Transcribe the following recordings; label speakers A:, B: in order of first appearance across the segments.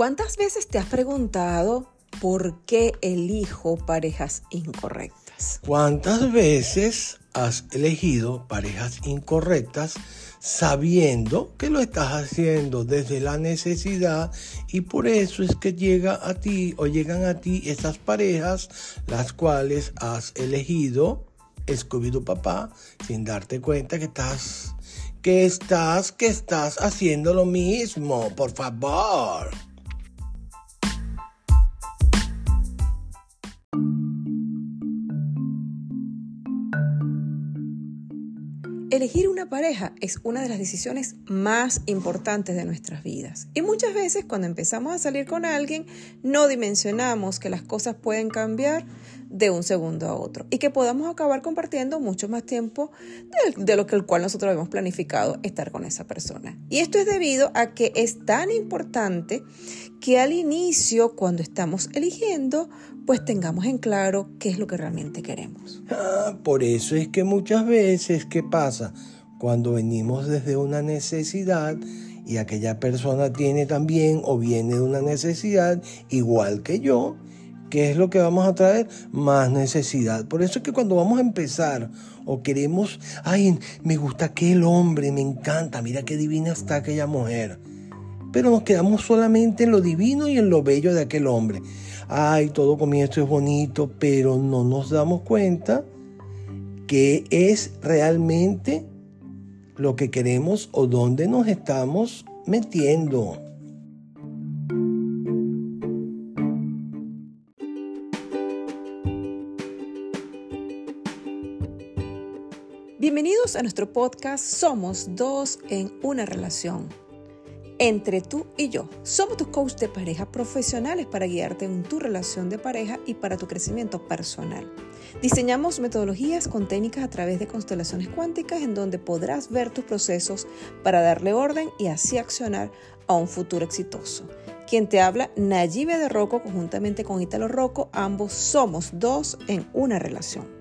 A: ¿Cuántas veces te has preguntado por qué elijo parejas incorrectas?
B: ¿Cuántas veces has elegido parejas incorrectas sabiendo que lo estás haciendo desde la necesidad y por eso es que llega a ti o llegan a ti esas parejas las cuales has elegido escogido papá sin darte cuenta que estás que estás que estás haciendo lo mismo por favor
A: Elegir una pareja es una de las decisiones más importantes de nuestras vidas. Y muchas veces cuando empezamos a salir con alguien no dimensionamos que las cosas pueden cambiar de un segundo a otro y que podamos acabar compartiendo mucho más tiempo de, lo que el cual nosotros habíamos planificado estar con esa persona. Y esto es debido a que es tan importante que al inicio, cuando estamos eligiendo, pues tengamos en claro qué es lo que realmente queremos.
B: Ah, por eso es que muchas veces, ¿qué pasa? Cuando venimos desde una necesidad y aquella persona tiene también o viene de una necesidad igual que yo, ¿qué es lo que vamos a traer? Más necesidad. Por eso es que cuando vamos a empezar o queremos, ay, me gusta aquel hombre, me encanta, mira qué divina está aquella mujer pero nos quedamos solamente en lo divino y en lo bello de aquel hombre. Ay, todo comienzo es bonito, pero no nos damos cuenta que es realmente lo que queremos o dónde nos estamos metiendo.
A: Bienvenidos a nuestro podcast Somos dos en una relación entre tú y yo. Somos tus coach de pareja profesionales para guiarte en tu relación de pareja y para tu crecimiento personal. Diseñamos metodologías con técnicas a través de constelaciones cuánticas en donde podrás ver tus procesos para darle orden y así accionar a un futuro exitoso. Quien te habla, Nayibe de Rocco, conjuntamente con Italo Rocco, ambos somos dos en una relación.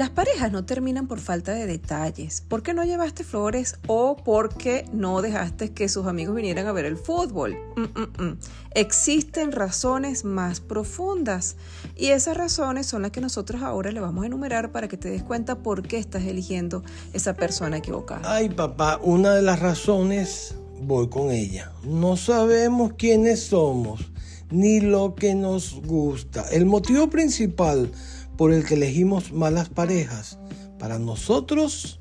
A: Las parejas no terminan por falta de detalles, porque no llevaste flores o porque no dejaste que sus amigos vinieran a ver el fútbol. Mm, mm, mm. Existen razones más profundas y esas razones son las que nosotros ahora le vamos a enumerar para que te des cuenta por qué estás eligiendo esa persona equivocada.
B: Ay papá, una de las razones voy con ella. No sabemos quiénes somos ni lo que nos gusta. El motivo principal por el que elegimos malas parejas para nosotros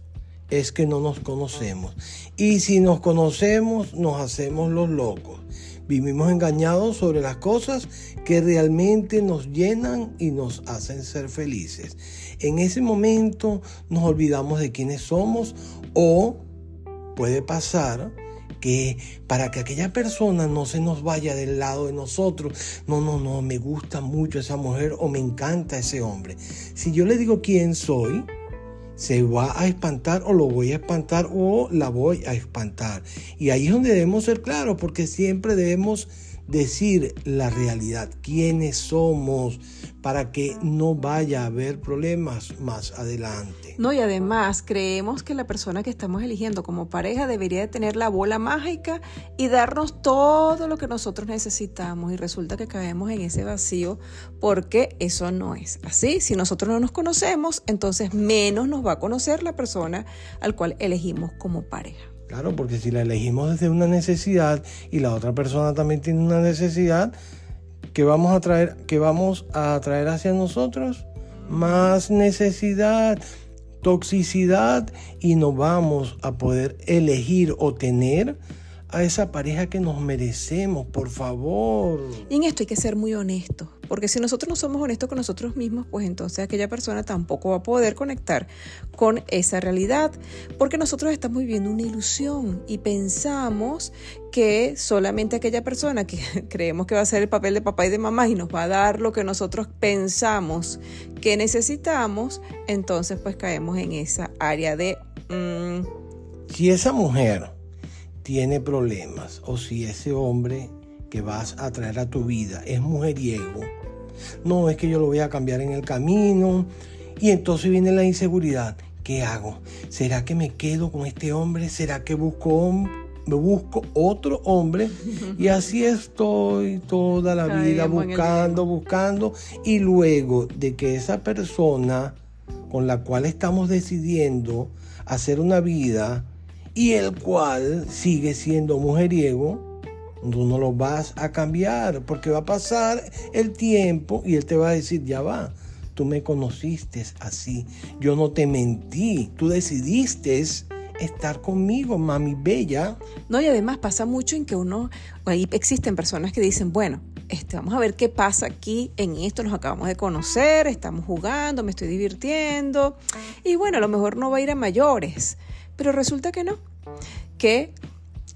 B: es que no nos conocemos. Y si nos conocemos, nos hacemos los locos. Vivimos engañados sobre las cosas que realmente nos llenan y nos hacen ser felices. En ese momento nos olvidamos de quiénes somos o puede pasar que para que aquella persona no se nos vaya del lado de nosotros, no, no, no, me gusta mucho esa mujer o me encanta ese hombre. Si yo le digo quién soy, se va a espantar o lo voy a espantar o la voy a espantar. Y ahí es donde debemos ser claros, porque siempre debemos decir la realidad, quiénes somos, para que no vaya a haber problemas más adelante.
A: No, y además creemos que la persona que estamos eligiendo como pareja debería de tener la bola mágica y darnos todo lo que nosotros necesitamos y resulta que caemos en ese vacío porque eso no es así. Si nosotros no nos conocemos, entonces menos nos va a conocer la persona al cual elegimos como pareja.
B: Claro, porque si la elegimos desde una necesidad y la otra persona también tiene una necesidad, ¿qué vamos a traer, vamos a traer hacia nosotros? Más necesidad, toxicidad y no vamos a poder elegir o tener a esa pareja que nos merecemos, por favor.
A: Y en esto hay que ser muy honestos, porque si nosotros no somos honestos con nosotros mismos, pues entonces aquella persona tampoco va a poder conectar con esa realidad, porque nosotros estamos viviendo una ilusión y pensamos que solamente aquella persona que creemos que va a ser el papel de papá y de mamá y nos va a dar lo que nosotros pensamos que necesitamos, entonces pues caemos en esa área de...
B: Mm, si esa mujer tiene problemas o si ese hombre que vas a traer a tu vida es mujeriego, no es que yo lo voy a cambiar en el camino Y entonces viene la inseguridad. ¿Qué hago? ¿Será que me quedo con este hombre? ¿Será que busco, me busco otro hombre? Y así estoy toda la vida buscando, buscando. Y luego de que esa persona con la cual estamos decidiendo hacer una vida y el cual sigue siendo mujeriego, tú no lo vas a cambiar porque va a pasar el tiempo y él te va a decir, ya va, tú me conociste así, yo no te mentí, tú decidiste estar conmigo, mami bella.
A: No, y además pasa mucho en que uno, ahí existen personas que dicen, bueno, este, vamos a ver qué pasa aquí en esto, nos acabamos de conocer, estamos jugando, me estoy divirtiendo, y bueno, a lo mejor no va a ir a mayores, pero resulta que no, que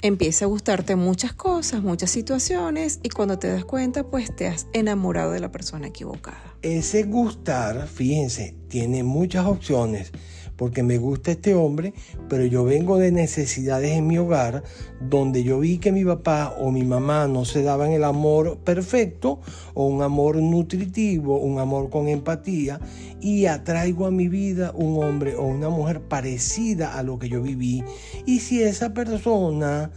A: empieza a gustarte muchas cosas, muchas situaciones, y cuando te das cuenta, pues te has enamorado de la persona equivocada.
B: Ese gustar, fíjense, tiene muchas opciones porque me gusta este hombre, pero yo vengo de necesidades en mi hogar donde yo vi que mi papá o mi mamá no se daban el amor perfecto o un amor nutritivo, un amor con empatía y atraigo a mi vida un hombre o una mujer parecida a lo que yo viví. Y si esa persona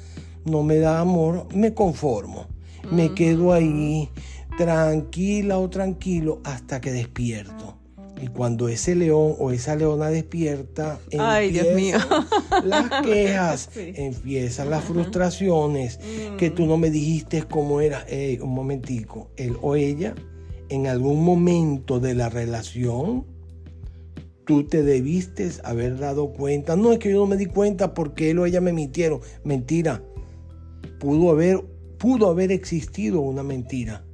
B: no me da amor, me conformo, me quedo ahí tranquila o tranquilo hasta que despierto. Y cuando ese león o esa leona despierta,
A: Ay, Dios mío.
B: las quejas, empiezan las frustraciones, que tú no me dijiste cómo era. un momentico, él o ella, en algún momento de la relación, tú te debiste haber dado cuenta. No es que yo no me di cuenta porque él o ella me mintieron. Mentira. Pudo haber, pudo haber existido una mentira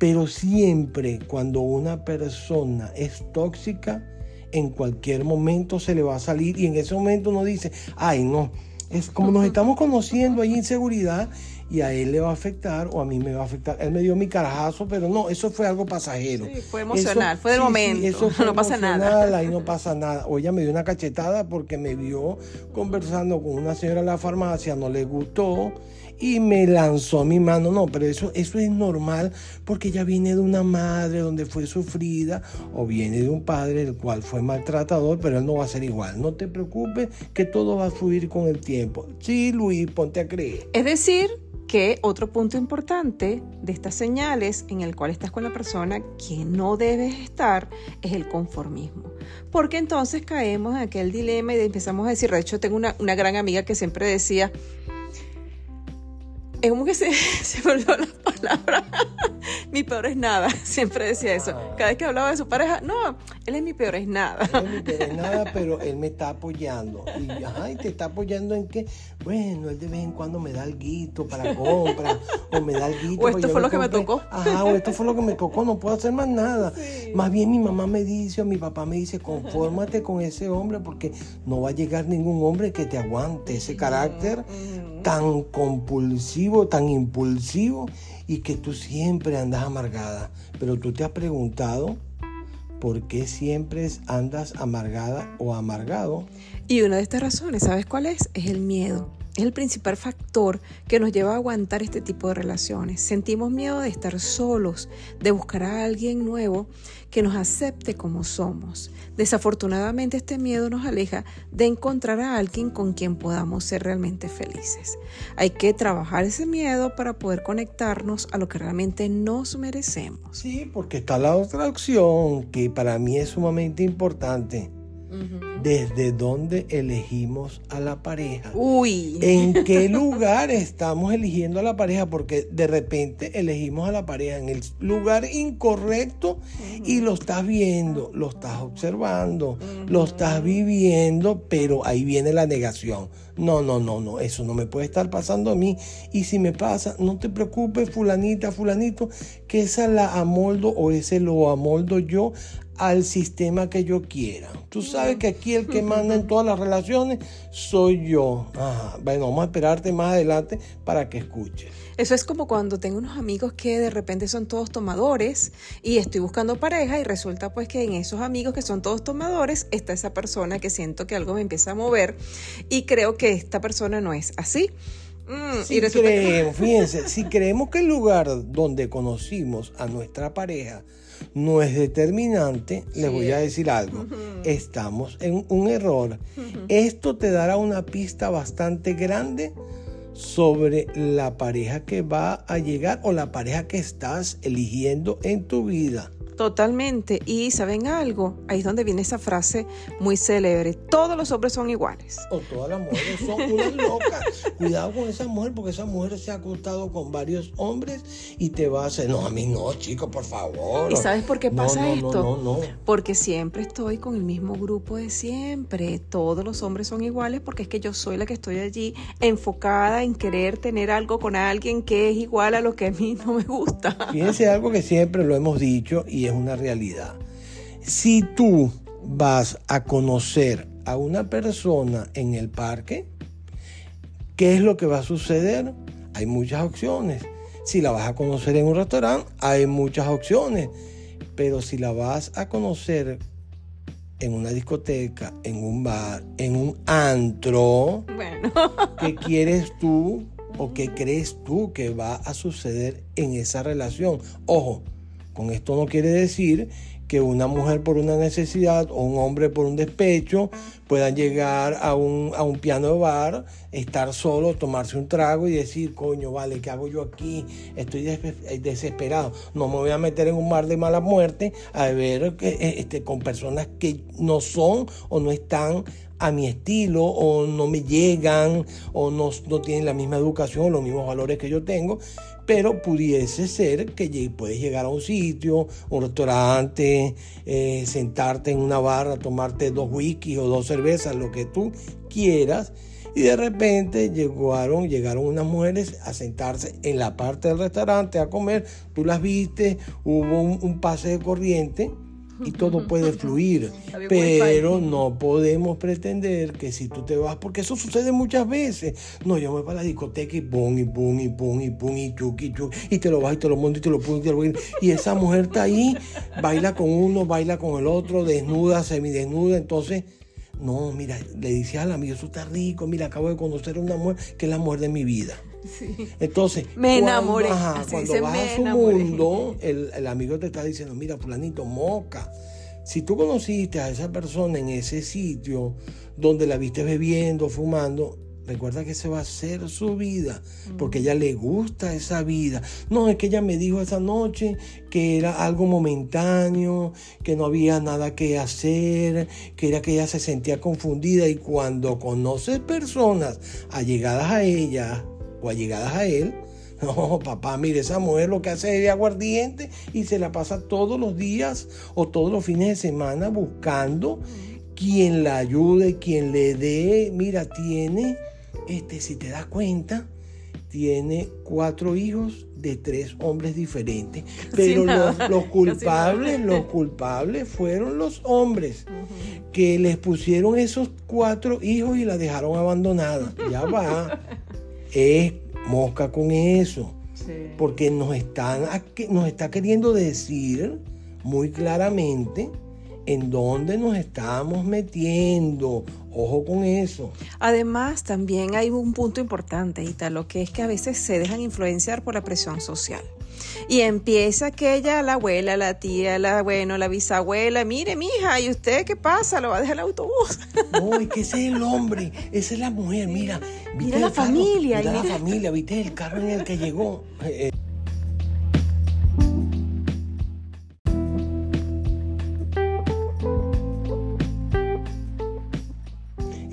B: pero siempre cuando una persona es tóxica, en cualquier momento se le va a salir y en ese momento uno dice, ay no, es como nos estamos conociendo, hay inseguridad y a él le va a afectar o a mí me va a afectar. Él me dio mi carajazo, pero no, eso fue algo pasajero.
A: Sí, fue emocional, fue del momento. eso no pasa nada.
B: Ahí no pasa nada. O ella me dio una cachetada porque me vio conversando con una señora en la farmacia, no le gustó y me lanzó mi mano. No, pero eso, eso es normal porque ella viene de una madre donde fue sufrida o viene de un padre el cual fue maltratador, pero él no va a ser igual. No te preocupes que todo va a fluir con el tiempo. Sí, Luis, ponte a creer.
A: Es decir, que otro punto importante de estas señales en el cual estás con la persona que no debes estar es el conformismo. Porque entonces caemos en aquel dilema y empezamos a decir, de hecho tengo una, una gran amiga que siempre decía, es como que se, se volvió la palabra. mi peor es nada. Siempre decía eso. Ah. Cada vez que hablaba de su pareja, no, él es mi peor es nada.
B: Él es mi peor es nada, pero él me está apoyando. Y, ay, te está apoyando en que, bueno, él de vez en cuando me da algo para compra, o me da algo.
A: O esto fue lo que me tocó.
B: Ajá, o esto fue lo que me tocó, no puedo hacer más nada. Más bien mi mamá me dice, o mi papá me dice, confórmate con ese hombre, porque no va a llegar ningún hombre que te aguante ese carácter tan compulsivo, tan impulsivo y que tú siempre andas amargada. Pero tú te has preguntado por qué siempre andas amargada o amargado.
A: Y una de estas razones, ¿sabes cuál es? Es el miedo. Es el principal factor que nos lleva a aguantar este tipo de relaciones. Sentimos miedo de estar solos, de buscar a alguien nuevo que nos acepte como somos. Desafortunadamente este miedo nos aleja de encontrar a alguien con quien podamos ser realmente felices. Hay que trabajar ese miedo para poder conectarnos a lo que realmente nos merecemos.
B: Sí, porque está la otra opción que para mí es sumamente importante ¿Desde dónde elegimos a la pareja?
A: Uy.
B: ¿En qué lugar estamos eligiendo a la pareja? Porque de repente elegimos a la pareja en el lugar incorrecto y lo estás viendo, lo estás observando, lo estás viviendo, pero ahí viene la negación. No, no, no, no, eso no me puede estar pasando a mí. Y si me pasa, no te preocupes, fulanita, fulanito, que esa la amoldo o ese lo amoldo yo al sistema que yo quiera. Tú sabes que aquí el que manda en todas las relaciones soy yo. Bueno, vamos a esperarte más adelante para que escuches.
A: Eso es como cuando tengo unos amigos que de repente son todos tomadores y estoy buscando pareja y resulta pues que en esos amigos que son todos tomadores está esa persona que siento que algo me empieza a mover y creo que esta persona no es así. Mm,
B: si creemos, fíjense, si creemos que el lugar donde conocimos a nuestra pareja no es determinante, les voy a decir algo. Estamos en un error. Esto te dará una pista bastante grande sobre la pareja que va a llegar o la pareja que estás eligiendo en tu vida.
A: Totalmente. Y saben algo, ahí es donde viene esa frase muy célebre. Todos los hombres son iguales.
B: O todas las mujeres son unas locas. Cuidado con esa mujer, porque esa mujer se ha acostado con varios hombres y te va a hacer, no, a mí no, chico, por favor.
A: ¿Y sabes por qué pasa
B: no,
A: esto?
B: No, no, no.
A: Porque siempre estoy con el mismo grupo de siempre. Todos los hombres son iguales porque es que yo soy la que estoy allí enfocada en querer tener algo con alguien que es igual a lo que a mí no me gusta.
B: Fíjense algo que siempre lo hemos dicho y es una realidad. Si tú vas a conocer a una persona en el parque, ¿qué es lo que va a suceder? Hay muchas opciones. Si la vas a conocer en un restaurante, hay muchas opciones. Pero si la vas a conocer en una discoteca, en un bar, en un antro,
A: bueno.
B: ¿qué quieres tú o qué crees tú que va a suceder en esa relación? Ojo, con esto no quiere decir que una mujer por una necesidad o un hombre por un despecho puedan llegar a un, a un piano de bar, estar solo, tomarse un trago y decir, coño, vale, ¿qué hago yo aquí? Estoy desesperado. No me voy a meter en un mar de mala muerte a ver este, con personas que no son o no están a mi estilo o no me llegan o no, no tienen la misma educación, los mismos valores que yo tengo pero pudiese ser que puedes llegar a un sitio, un restaurante, eh, sentarte en una barra, tomarte dos whisky o dos cervezas, lo que tú quieras, y de repente llegaron, llegaron unas mujeres a sentarse en la parte del restaurante a comer, tú las viste, hubo un pase de corriente, y todo puede fluir. Pero no podemos pretender que si tú te vas, porque eso sucede muchas veces. No, yo me voy para la discoteca y pum, y pum, y pum, y pum, y chuki, y chuki, y te lo vas y te lo montas y te lo pones y te lo Y esa mujer está ahí, baila con uno, baila con el otro, desnuda, semidesnuda, entonces. No, mira, le dice al amigo, eso está rico, mira, acabo de conocer a una mujer que es la mujer de mi vida. Entonces,
A: me enamoré.
B: Cuando, vas a su mundo, el, el, amigo te está diciendo, mira, fulanito, moca. Si tú conociste a esa persona en ese sitio donde la viste bebiendo, fumando, recuerda que se va a hacer su vida, porque a ella le gusta esa vida. No, es que ella me dijo esa noche que era algo momentáneo, que no había nada que hacer, que era que ella se sentía confundida y cuando conoces personas allegadas a ella, o allegadas a él. No, papá, mire, esa mujer lo que hace es de aguardiente y se la pasa todos los días o todos los fines de semana buscando quien la ayude, quien le dé. Mira, tiene, este, si te das cuenta, tiene cuatro hijos de tres hombres diferentes. Pero los, culpables, los culpables fueron los hombres que les pusieron esos cuatro hijos y la dejaron abandonada. Ya va es mosca con eso. Porque nos, están, nos está queriendo decir muy claramente en dónde nos estamos metiendo. Ojo con eso.
A: Además, también hay un punto importante, lo que es que a veces se dejan influenciar por la presión social. Y empieza aquella, la abuela, la tía, la, bueno, la bisabuela, mire, mija, ¿y usted qué pasa? ¿Lo va a dejar el autobús?
B: No, es que ese es el hombre, esa es la mujer, mira.
A: Mira la familia.
B: Mira, la familia, viste el carro en el que llegó. Eh,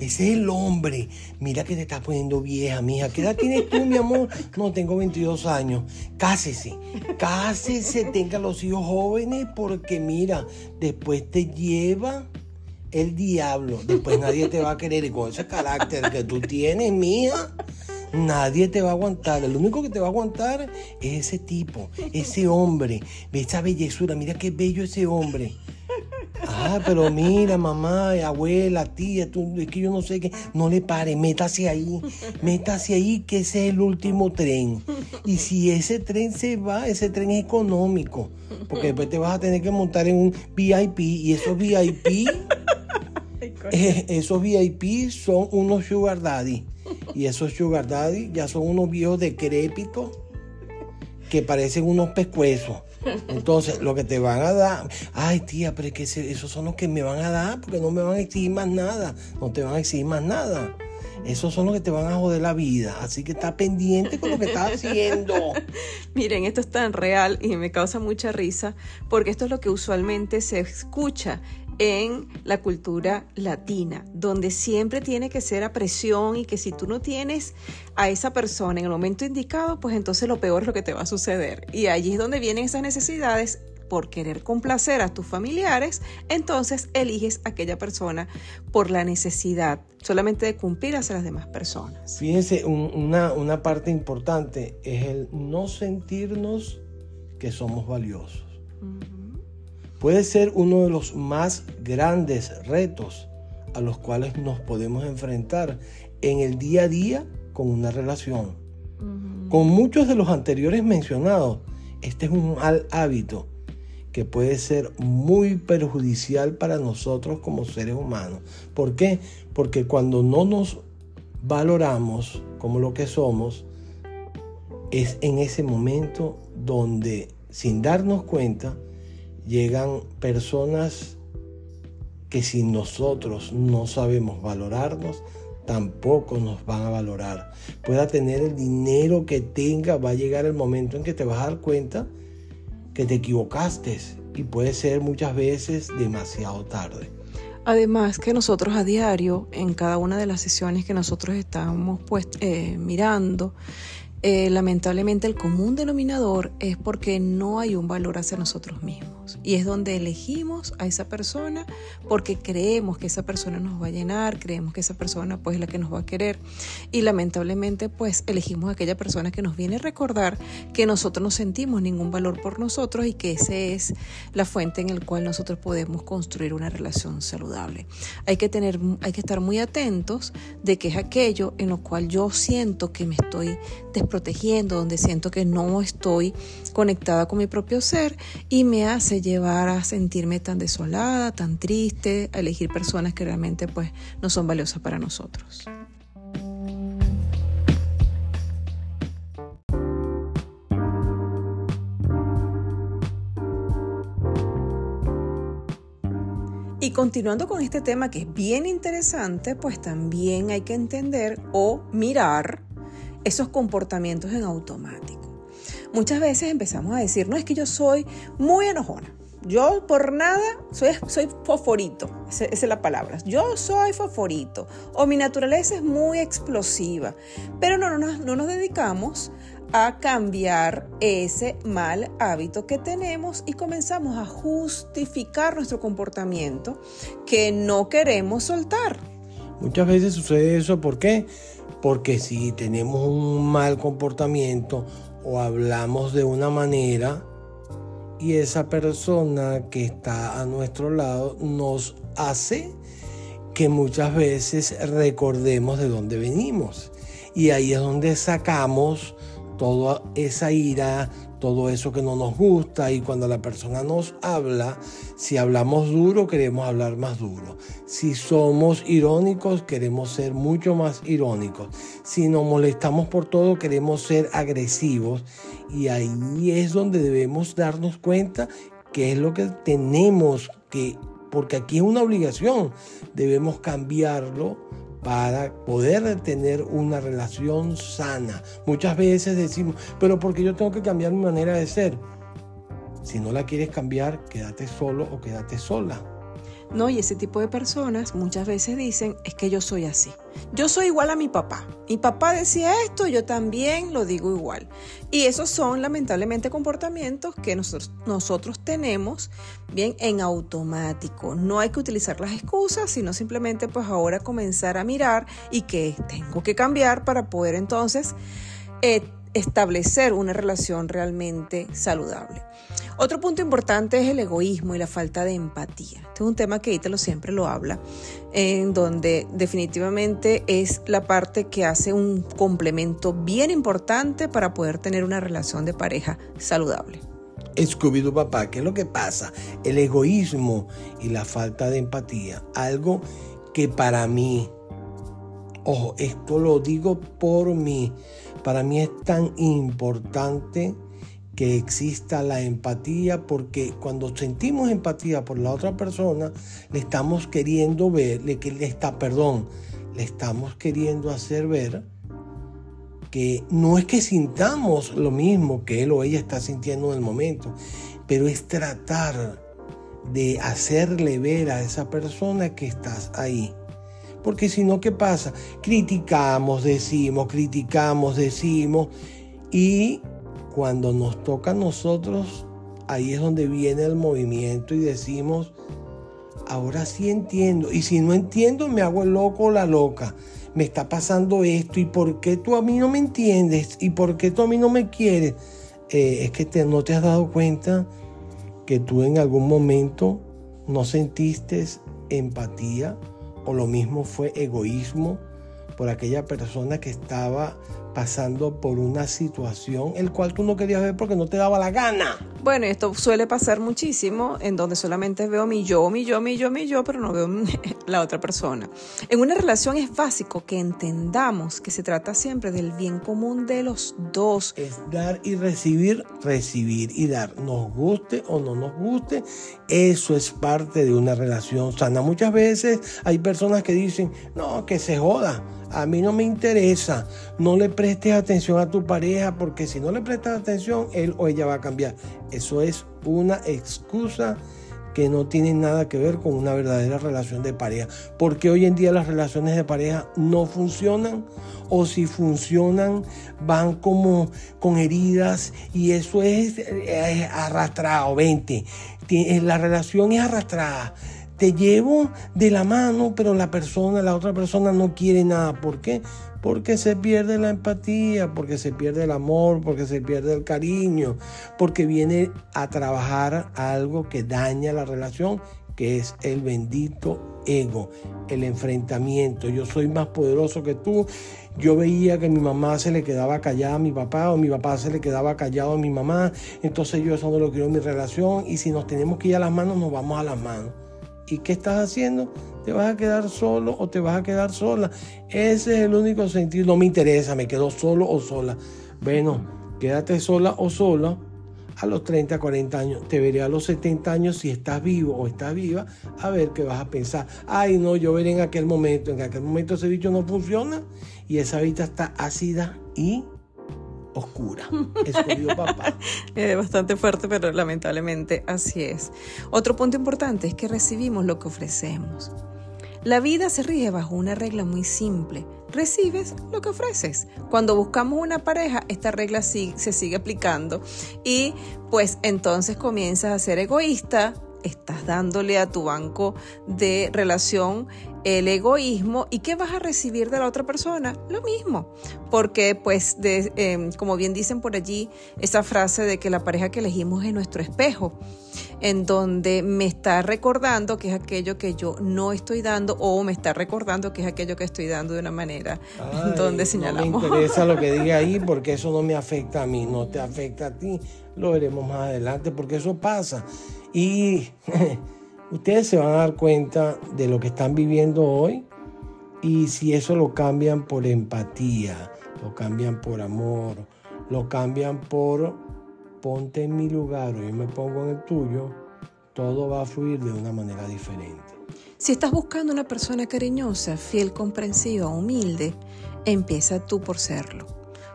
B: Ese es el hombre. Mira que te estás poniendo vieja, mija. ¿Qué edad tienes tú, mi amor? No, tengo 22 años. Cásese. Cásese, tenga los hijos jóvenes porque mira, después te lleva el diablo. Después nadie te va a querer. Y con ese carácter que tú tienes, mija, nadie te va a aguantar. El único que te va a aguantar es ese tipo, ese hombre. Esa bellezura. Mira qué bello ese hombre. Ah, pero mira, mamá, abuela, tía, tú, es que yo no sé qué. No le pare, métase ahí. Métase ahí, que ese es el último tren. Y si ese tren se va, ese tren es económico. Porque después te vas a tener que montar en un VIP. Y esos VIP, eh, esos VIP son unos sugar daddy. Y esos sugar daddy ya son unos viejos decrépitos que parecen unos pescuezos. Entonces, lo que te van a dar, ay tía, pero es que esos son los que me van a dar porque no me van a exigir más nada, no te van a exigir más nada. Esos son los que te van a joder la vida. Así que está pendiente con lo que estás haciendo.
A: Miren, esto es tan real y me causa mucha risa porque esto es lo que usualmente se escucha en la cultura latina, donde siempre tiene que ser a presión y que si tú no tienes a esa persona en el momento indicado, pues entonces lo peor es lo que te va a suceder. Y allí es donde vienen esas necesidades por querer complacer a tus familiares, entonces eliges a aquella persona por la necesidad solamente de cumplir hacia las demás personas.
B: Fíjense, una, una parte importante es el no sentirnos que somos valiosos. Puede ser uno de los más grandes retos a los cuales nos podemos enfrentar en el día a día con una relación. Con muchos de los anteriores mencionados, este es un mal hábito que puede ser muy perjudicial para nosotros como seres humanos. ¿Por qué? Porque cuando no nos valoramos como lo que somos, es en ese momento donde, sin darnos cuenta, llegan personas que si nosotros no sabemos valorarnos, tampoco nos van a valorar. Pueda tener el dinero que tenga, va a llegar el momento en que te vas a dar cuenta que te equivocaste y puede ser muchas veces demasiado tarde.
A: Además que nosotros a diario, en cada una de las sesiones que nosotros estamos pues, eh, mirando, eh, lamentablemente el común denominador es porque no hay un valor hacia nosotros mismos. Y es donde elegimos a esa persona porque creemos que esa persona nos va a llenar, creemos que esa persona pues es la que nos va a querer. Y lamentablemente pues elegimos a aquella persona que nos viene a recordar que nosotros no sentimos ningún valor por nosotros y que esa es la fuente en la cual nosotros podemos construir una relación saludable. Hay que, tener, hay que estar muy atentos de que es aquello en lo cual yo siento que me estoy protegiendo, donde siento que no estoy conectada con mi propio ser y me hace llevar a sentirme tan desolada, tan triste, a elegir personas que realmente pues no son valiosas para nosotros. Y continuando con este tema que es bien interesante, pues también hay que entender o mirar esos comportamientos en automático. Muchas veces empezamos a decir, no es que yo soy muy enojona. Yo por nada soy, soy foforito, esa, es la palabra. Yo soy foforito o mi naturaleza es muy explosiva, pero no, no, no nos dedicamos a cambiar ese mal hábito que tenemos y comenzamos a justificar nuestro comportamiento que no queremos soltar.
B: Muchas veces sucede eso, ¿por qué? Porque si tenemos un mal comportamiento o hablamos de una manera y esa persona que está a nuestro lado nos hace que muchas veces recordemos de dónde venimos. Y ahí es donde sacamos toda esa ira, todo eso que no nos gusta y cuando la persona nos habla, si hablamos duro queremos hablar más duro. Si somos irónicos queremos ser mucho más irónicos. Si nos molestamos por todo queremos ser agresivos y ahí es donde debemos darnos cuenta que es lo que tenemos que, porque aquí es una obligación, debemos cambiarlo para poder tener una relación sana. Muchas veces decimos, pero porque yo tengo que cambiar mi manera de ser. Si no la quieres cambiar, quédate solo o quédate sola.
A: No, y ese tipo de personas muchas veces dicen, es que yo soy así. Yo soy igual a mi papá. Mi papá decía esto, yo también lo digo igual. Y esos son lamentablemente comportamientos que nosotros, nosotros tenemos bien en automático. No hay que utilizar las excusas, sino simplemente pues ahora comenzar a mirar y que tengo que cambiar para poder entonces eh, establecer una relación realmente saludable. Otro punto importante es el egoísmo y la falta de empatía. Este es un tema que Ítalo siempre lo habla, en donde definitivamente es la parte que hace un complemento bien importante para poder tener una relación de pareja saludable.
B: scooby papá, ¿qué es lo que pasa? El egoísmo y la falta de empatía. Algo que para mí Ojo, esto lo digo por mí. Para mí es tan importante que exista la empatía porque cuando sentimos empatía por la otra persona, le estamos queriendo ver, le, le está, perdón, le estamos queriendo hacer ver que no es que sintamos lo mismo que él o ella está sintiendo en el momento, pero es tratar de hacerle ver a esa persona que estás ahí. Porque si no, ¿qué pasa? Criticamos, decimos, criticamos, decimos. Y cuando nos toca a nosotros, ahí es donde viene el movimiento y decimos, ahora sí entiendo. Y si no entiendo, me hago el loco o la loca. Me está pasando esto. ¿Y por qué tú a mí no me entiendes? ¿Y por qué tú a mí no me quieres? Eh, es que no te has dado cuenta que tú en algún momento no sentiste empatía o lo mismo fue egoísmo por aquella persona que estaba pasando por una situación el cual tú no querías ver porque no te daba la gana.
A: Bueno, esto suele pasar muchísimo en donde solamente veo mi yo, mi yo, mi yo, mi yo, pero no veo la otra persona. En una relación es básico que entendamos que se trata siempre del bien común de los dos.
B: Es dar y recibir, recibir y dar. Nos guste o no nos guste, eso es parte de una relación sana. Muchas veces hay personas que dicen, no, que se joda a mí no me interesa. No le prestes atención a tu pareja porque si no le prestas atención, él o ella va a cambiar. Eso es una excusa que no tiene nada que ver con una verdadera relación de pareja. Porque hoy en día las relaciones de pareja no funcionan o si funcionan van como con heridas y eso es, es arrastrado. Vente, la relación es arrastrada te llevo de la mano, pero la persona, la otra persona no quiere nada. ¿Por qué? Porque se pierde la empatía, porque se pierde el amor, porque se pierde el cariño, porque viene a trabajar algo que daña la relación, que es el bendito ego, el enfrentamiento. Yo soy más poderoso que tú. Yo veía que mi mamá se le quedaba callada a mi papá o mi papá se le quedaba callado a mi mamá. Entonces yo eso no lo quiero en mi relación. Y si nos tenemos que ir a las manos, nos vamos a las manos. ¿Y qué estás haciendo? ¿Te vas a quedar solo o te vas a quedar sola? Ese es el único sentido. No me interesa, me quedo solo o sola. Bueno, quédate sola o sola a los 30, 40 años. Te veré a los 70 años si estás vivo o estás viva, a ver qué vas a pensar. Ay, no, yo veré en aquel momento. En aquel momento ese bicho no funciona y esa vida está ácida y oscura. Escogió papá.
A: es bastante fuerte, pero lamentablemente así es. Otro punto importante es que recibimos lo que ofrecemos. La vida se rige bajo una regla muy simple. Recibes lo que ofreces. Cuando buscamos una pareja, esta regla sí, se sigue aplicando y pues entonces comienzas a ser egoísta, estás dándole a tu banco de relación el egoísmo y qué vas a recibir de la otra persona, lo mismo, porque pues de, em, como bien dicen por allí, esa frase de que la pareja que elegimos es nuestro espejo, en donde me está recordando que es aquello que yo no estoy dando o me está recordando que es aquello que estoy dando de una manera donde señalamos.
B: No me interesa lo que diga ahí porque eso no me afecta a mí, no te afecta a ti, lo veremos más adelante porque eso pasa. Y ustedes se van a dar cuenta de lo que están viviendo hoy y si eso lo cambian por empatía, lo cambian por amor, lo cambian por ponte en mi lugar o yo me pongo en el tuyo, todo va a fluir de una manera diferente.
A: Si estás buscando una persona cariñosa, fiel, comprensiva, humilde, empieza tú por serlo.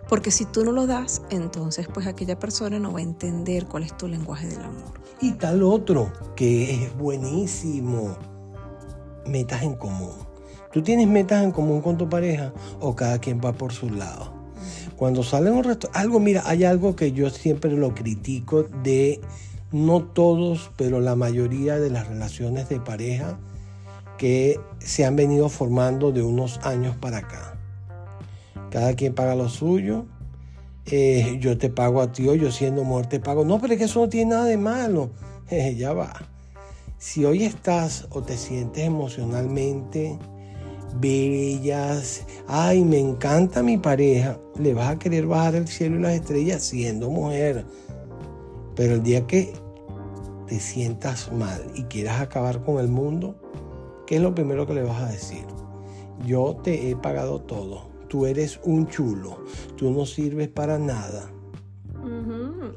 A: Porque si tú no lo das, entonces pues aquella persona no va a entender cuál es tu lenguaje del amor.
B: Y tal otro que es buenísimo, metas en común. ¿Tú tienes metas en común con tu pareja o cada quien va por su lado? Cuando salen un resto, algo, mira, hay algo que yo siempre lo critico de no todos, pero la mayoría de las relaciones de pareja que se han venido formando de unos años para acá. Cada quien paga lo suyo, eh, yo te pago a ti o yo siendo mujer te pago. No, pero es que eso no tiene nada de malo. ya va. Si hoy estás o te sientes emocionalmente bellas, ay, me encanta mi pareja, le vas a querer bajar el cielo y las estrellas siendo mujer. Pero el día que te sientas mal y quieras acabar con el mundo, ¿qué es lo primero que le vas a decir? yo te he pagado todo, tú eres un chulo, tú no sirves para nada.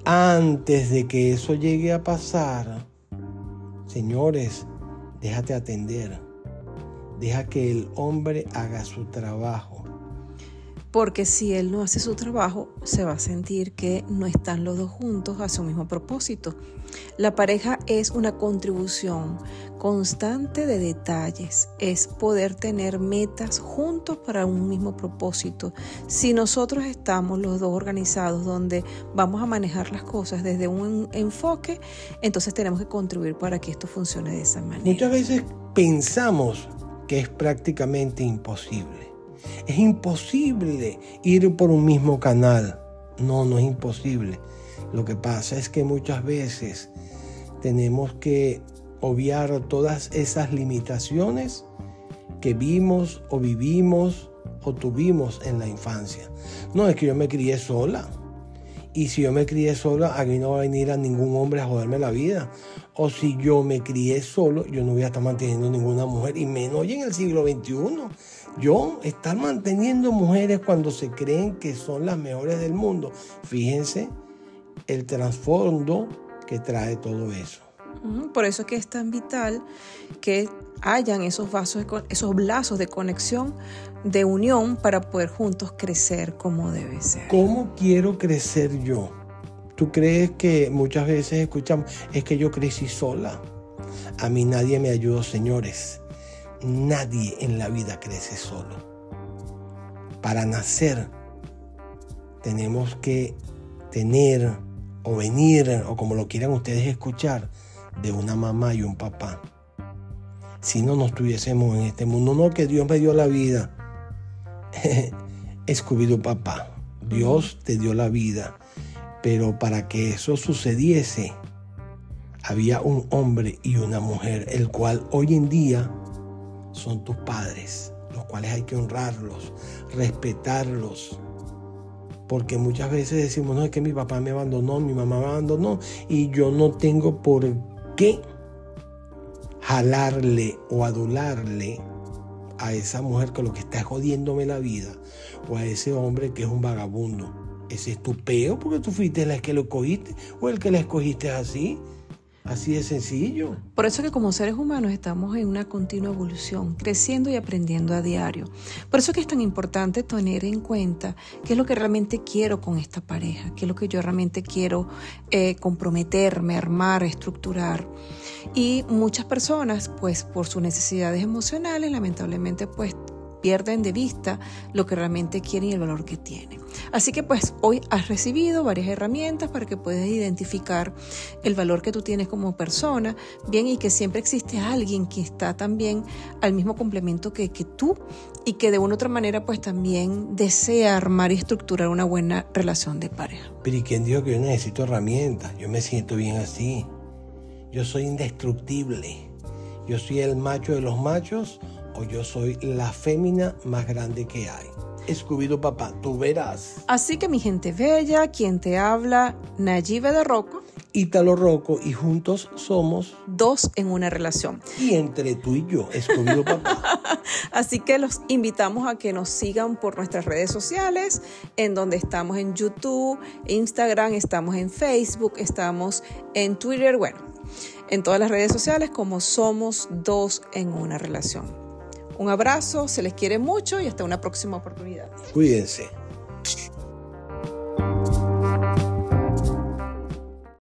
B: Antes de que eso llegue a pasar, señores, déjate atender, deja que el hombre haga su trabajo
A: porque si él no hace su trabajo, se va a sentir que no están los dos juntos a su mismo propósito. La pareja es una contribución constante de detalles, es poder tener metas juntos para un mismo propósito. Si nosotros estamos los dos organizados donde vamos a manejar las cosas desde un enfoque, entonces tenemos que contribuir para que esto funcione de esa manera.
B: Muchas veces pensamos que es prácticamente imposible es imposible ir por un mismo canal. No, no es imposible. Lo que pasa es que muchas veces tenemos que obviar todas esas limitaciones que vimos o vivimos o tuvimos en la infancia. No es que yo me crié sola. Y si yo me crié sola, aquí no va a venir a ningún hombre a joderme la vida. O si yo me crié solo, yo no voy a estar manteniendo ninguna mujer, y menos hoy en el siglo XXI. Yo estar manteniendo mujeres cuando se creen que son las mejores del mundo. Fíjense el trasfondo que trae todo eso.
A: Por eso es que es tan vital que hayan esos vasos, esos lazos de conexión, de unión para poder juntos crecer como debe ser.
B: ¿Cómo quiero crecer yo? ¿Tú crees que muchas veces escuchamos, es que yo crecí sola? A mí nadie me ayudó, señores. Nadie en la vida crece solo. Para nacer tenemos que tener o venir, o como lo quieran ustedes escuchar, de una mamá y un papá. Si no, nos estuviésemos en este mundo. No que Dios me dio la vida. Escubido papá. Dios te dio la vida. Pero para que eso sucediese, había un hombre y una mujer, el cual hoy en día son tus padres, los cuales hay que honrarlos, respetarlos. Porque muchas veces decimos, no, es que mi papá me abandonó, mi mamá me abandonó, y yo no tengo por qué jalarle o adularle a esa mujer que lo que está jodiéndome la vida, o a ese hombre que es un vagabundo. Ese es tu porque tú fuiste la que lo cogiste, o el que la escogiste así. Así de sencillo.
A: Por eso que como seres humanos estamos en una continua evolución, creciendo y aprendiendo a diario. Por eso que es tan importante tener en cuenta qué es lo que realmente quiero con esta pareja, qué es lo que yo realmente quiero eh, comprometerme, armar, estructurar. Y muchas personas, pues por sus necesidades emocionales, lamentablemente, pues pierden de vista lo que realmente quieren y el valor que tienen. Así que pues hoy has recibido varias herramientas para que puedas identificar el valor que tú tienes como persona, bien, y que siempre existe alguien que está también al mismo complemento que, que tú y que de una u otra manera pues también desea armar y estructurar una buena relación de pareja.
B: Pero ¿y quién dijo que yo necesito herramientas? Yo me siento bien así. Yo soy indestructible. Yo soy el macho de los machos o yo soy la fémina más grande que hay. Escubido papá, tú verás.
A: Así que mi gente bella, quien te habla, Nayibe de Rocco.
B: Ítalo Rocco y juntos somos
A: dos en una relación.
B: Y entre tú y yo, Escubido papá.
A: Así que los invitamos a que nos sigan por nuestras redes sociales, en donde estamos en YouTube, Instagram, estamos en Facebook, estamos en Twitter, bueno, en todas las redes sociales como somos dos en una relación. Un abrazo, se les quiere mucho y hasta una próxima oportunidad.
B: Cuídense.